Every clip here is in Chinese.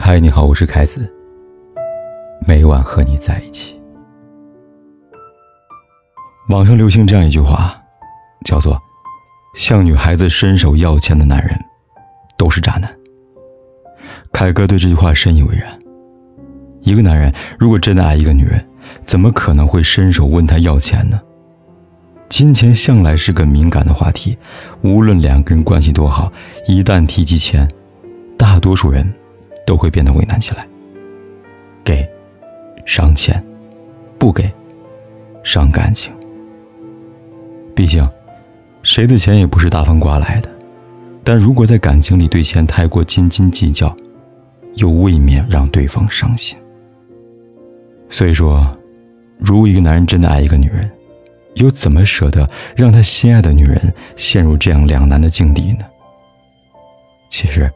嗨，你好，我是凯子。每晚和你在一起。网上流行这样一句话，叫做“向女孩子伸手要钱的男人，都是渣男。”凯哥对这句话深以为然。一个男人如果真的爱一个女人，怎么可能会伸手问她要钱呢？金钱向来是个敏感的话题，无论两个人关系多好，一旦提及钱，大多数人都会变得为难起来。给，伤钱；不给，伤感情。毕竟，谁的钱也不是大风刮来的。但如果在感情里对钱太过斤斤计较，又未免让对方伤心。所以说，如果一个男人真的爱一个女人，又怎么舍得让他心爱的女人陷入这样两难的境地呢？其实，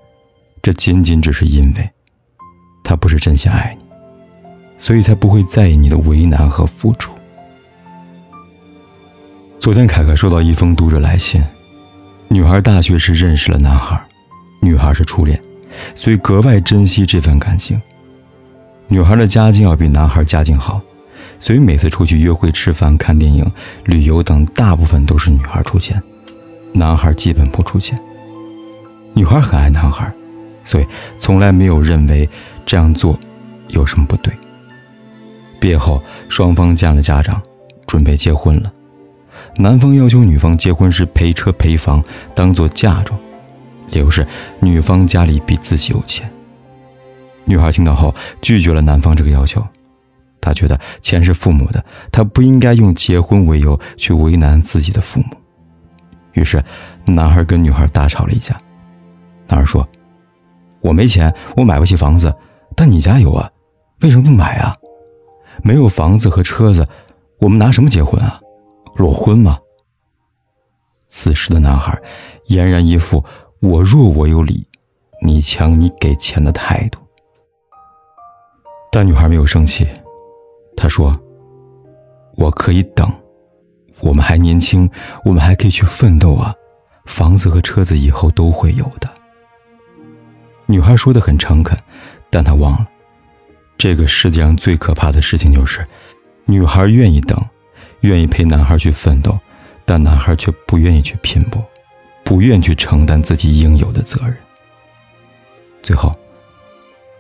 这仅仅只是因为，他不是真心爱你，所以才不会在意你的为难和付出。昨天，凯凯收到一封读者来信，女孩大学时认识了男孩，女孩是初恋，所以格外珍惜这份感情。女孩的家境要比男孩家境好，所以每次出去约会、吃饭、看电影、旅游等，大部分都是女孩出钱，男孩基本不出钱。女孩很爱男孩，所以从来没有认为这样做有什么不对。毕业后，双方见了家长，准备结婚了。男方要求女方结婚时赔车赔房，当做嫁妆，理由是女方家里比自己有钱。女孩听到后拒绝了男方这个要求，她觉得钱是父母的，她不应该用结婚为由去为难自己的父母。于是，男孩跟女孩大吵了一架。男孩说：“我没钱，我买不起房子，但你家有啊，为什么不买啊？没有房子和车子，我们拿什么结婚啊？裸婚吗？”此时的男孩俨然一副“我弱我有理，你强你给钱”的态度。但女孩没有生气，她说：“我可以等，我们还年轻，我们还可以去奋斗啊！房子和车子以后都会有的。”女孩说的很诚恳，但她忘了，这个世界上最可怕的事情就是，女孩愿意等，愿意陪男孩去奋斗，但男孩却不愿意去拼搏，不愿去承担自己应有的责任。最后，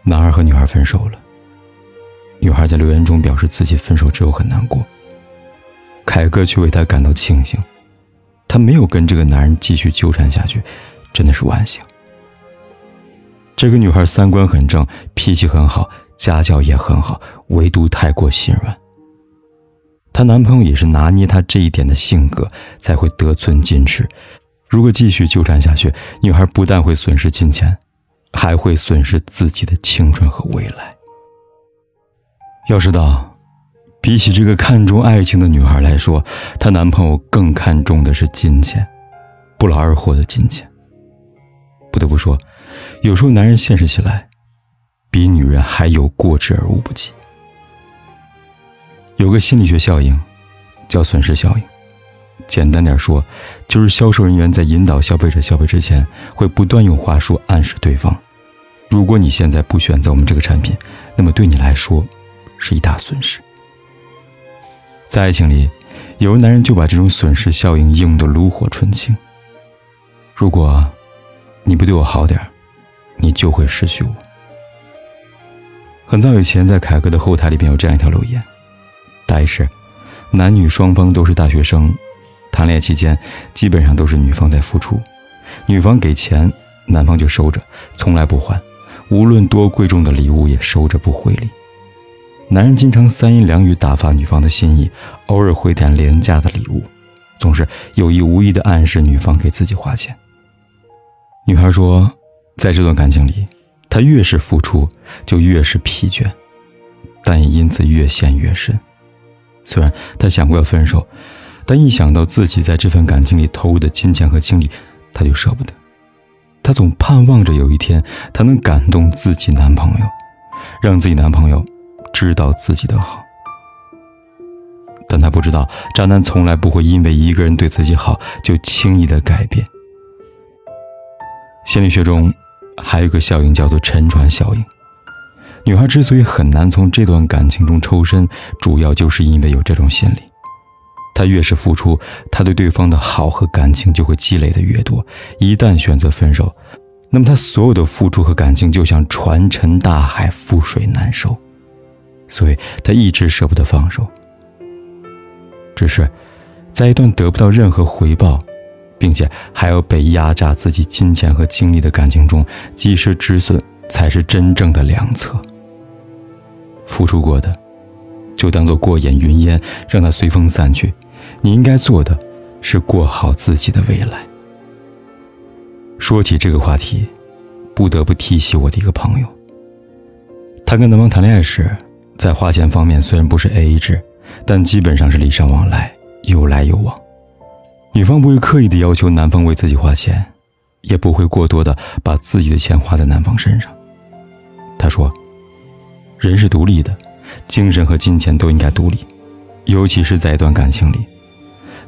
男孩和女孩分手了。女孩在留言中表示自己分手之后很难过，凯哥却为她感到庆幸，他没有跟这个男人继续纠缠下去，真的是万幸。这个女孩三观很正，脾气很好，家教也很好，唯独太过心软。她男朋友也是拿捏她这一点的性格，才会得寸进尺。如果继续纠缠下去，女孩不但会损失金钱，还会损失自己的青春和未来。要知道，比起这个看重爱情的女孩来说，她男朋友更看重的是金钱，不劳而获的金钱。不得不说，有时候男人现实起来，比女人还有过之而无不及。有个心理学效应，叫损失效应。简单点说，就是销售人员在引导消费者消费之前，会不断用话术暗示对方：如果你现在不选择我们这个产品，那么对你来说。是一大损失。在爱情里，有的男人就把这种损失效应用得炉火纯青。如果你不对我好点你就会失去我。很早以前，在凯哥的后台里边有这样一条留言，大意是：男女双方都是大学生，谈恋爱期间基本上都是女方在付出，女方给钱，男方就收着，从来不还，无论多贵重的礼物也收着不回礼。男人经常三言两语打发女方的心意，偶尔会点廉价的礼物，总是有意无意的暗示女方给自己花钱。女孩说，在这段感情里，他越是付出，就越是疲倦，但也因此越陷越深。虽然他想过要分手，但一想到自己在这份感情里投入的金钱和精力，他就舍不得。他总盼望着有一天，他能感动自己男朋友，让自己男朋友。知道自己的好，但他不知道，渣男从来不会因为一个人对自己好就轻易的改变。心理学中还有一个效应叫做沉船效应，女孩之所以很难从这段感情中抽身，主要就是因为有这种心理。她越是付出，她对对方的好和感情就会积累的越多。一旦选择分手，那么她所有的付出和感情就像船沉大海，覆水难收。所以她一直舍不得放手。只是，在一段得不到任何回报，并且还要被压榨自己金钱和精力的感情中，及时止损才是真正的良策。付出过的，就当做过眼云烟，让它随风散去。你应该做的，是过好自己的未来。说起这个话题，不得不提起我的一个朋友。她跟男方谈恋爱时，在花钱方面虽然不是 AA 制，但基本上是礼尚往来，有来有往。女方不会刻意的要求男方为自己花钱，也不会过多的把自己的钱花在男方身上。她说。人是独立的，精神和金钱都应该独立，尤其是在一段感情里。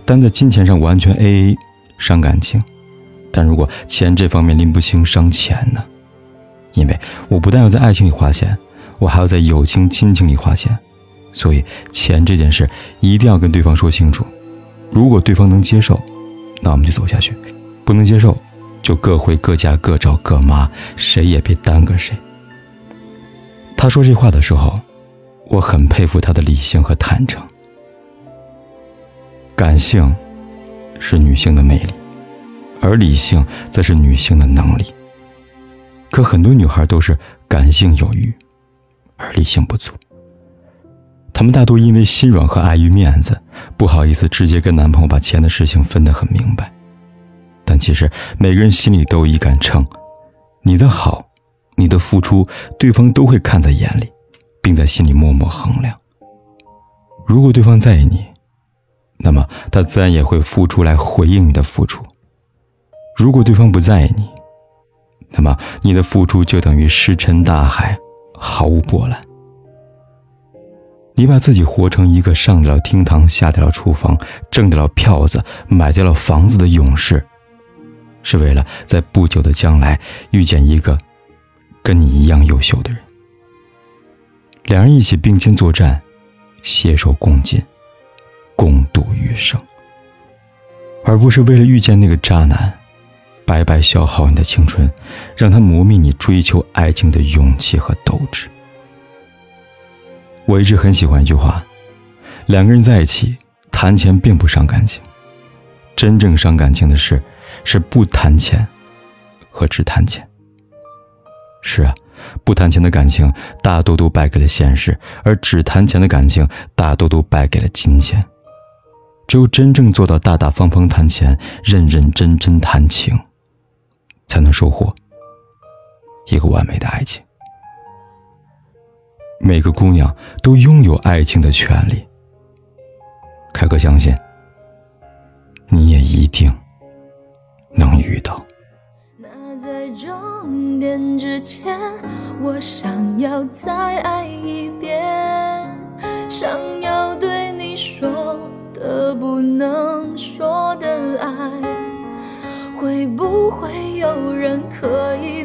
但在金钱上完全 AA 伤感情，但如果钱这方面拎不清，伤钱呢？因为我不但要在爱情里花钱，我还要在友情、亲情里花钱，所以钱这件事一定要跟对方说清楚。如果对方能接受，那我们就走下去；不能接受，就各回各家，各找各妈，谁也别耽搁谁。他说这话的时候，我很佩服他的理性和坦诚。感性是女性的魅力，而理性则是女性的能力。可很多女孩都是感性有余，而理性不足。我们大多因为心软和碍于面子，不好意思直接跟男朋友把钱的事情分得很明白。但其实每个人心里都有一杆秤，你的好。你的付出，对方都会看在眼里，并在心里默默衡量。如果对方在意你，那么他自然也会付出来回应你的付出；如果对方不在意你，那么你的付出就等于石沉大海，毫无波澜。你把自己活成一个上得了厅堂、下得了厨房、挣得了票子、买得了房子的勇士，是为了在不久的将来遇见一个。跟你一样优秀的人，两人一起并肩作战，携手共进，共度余生，而不是为了遇见那个渣男，白白消耗你的青春，让他磨灭你追求爱情的勇气和斗志。我一直很喜欢一句话：两个人在一起谈钱并不伤感情，真正伤感情的事是不谈钱和只谈钱。是啊，不谈钱的感情大多都败给了现实，而只谈钱的感情大多都败给了金钱。只有真正做到大大方方谈钱，认认真真谈情，才能收获一个完美的爱情。每个姑娘都拥有爱情的权利。凯哥相信，你也一定能遇到。那在终点之前，我想要再爱一遍，想要对你说的不能说的爱，会不会有人可以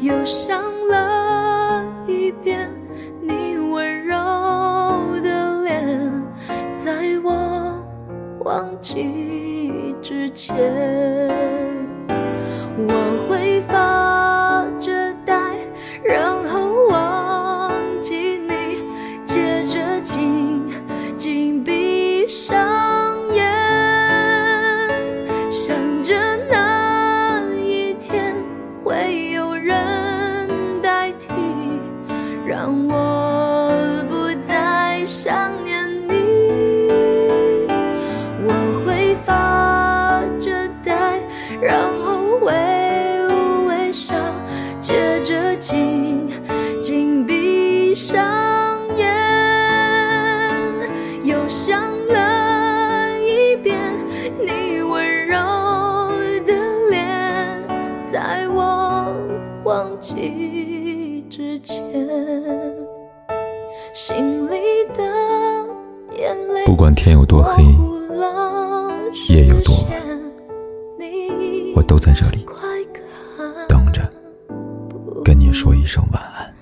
又想了一遍你温柔的脸在我忘记之前。然后微微笑，接着紧紧闭上眼，又想了一遍，你温柔的脸，在我忘记之前，心里的眼泪，不管天有多黑。夜有多冷。我都在这里等着跟你说一声晚安。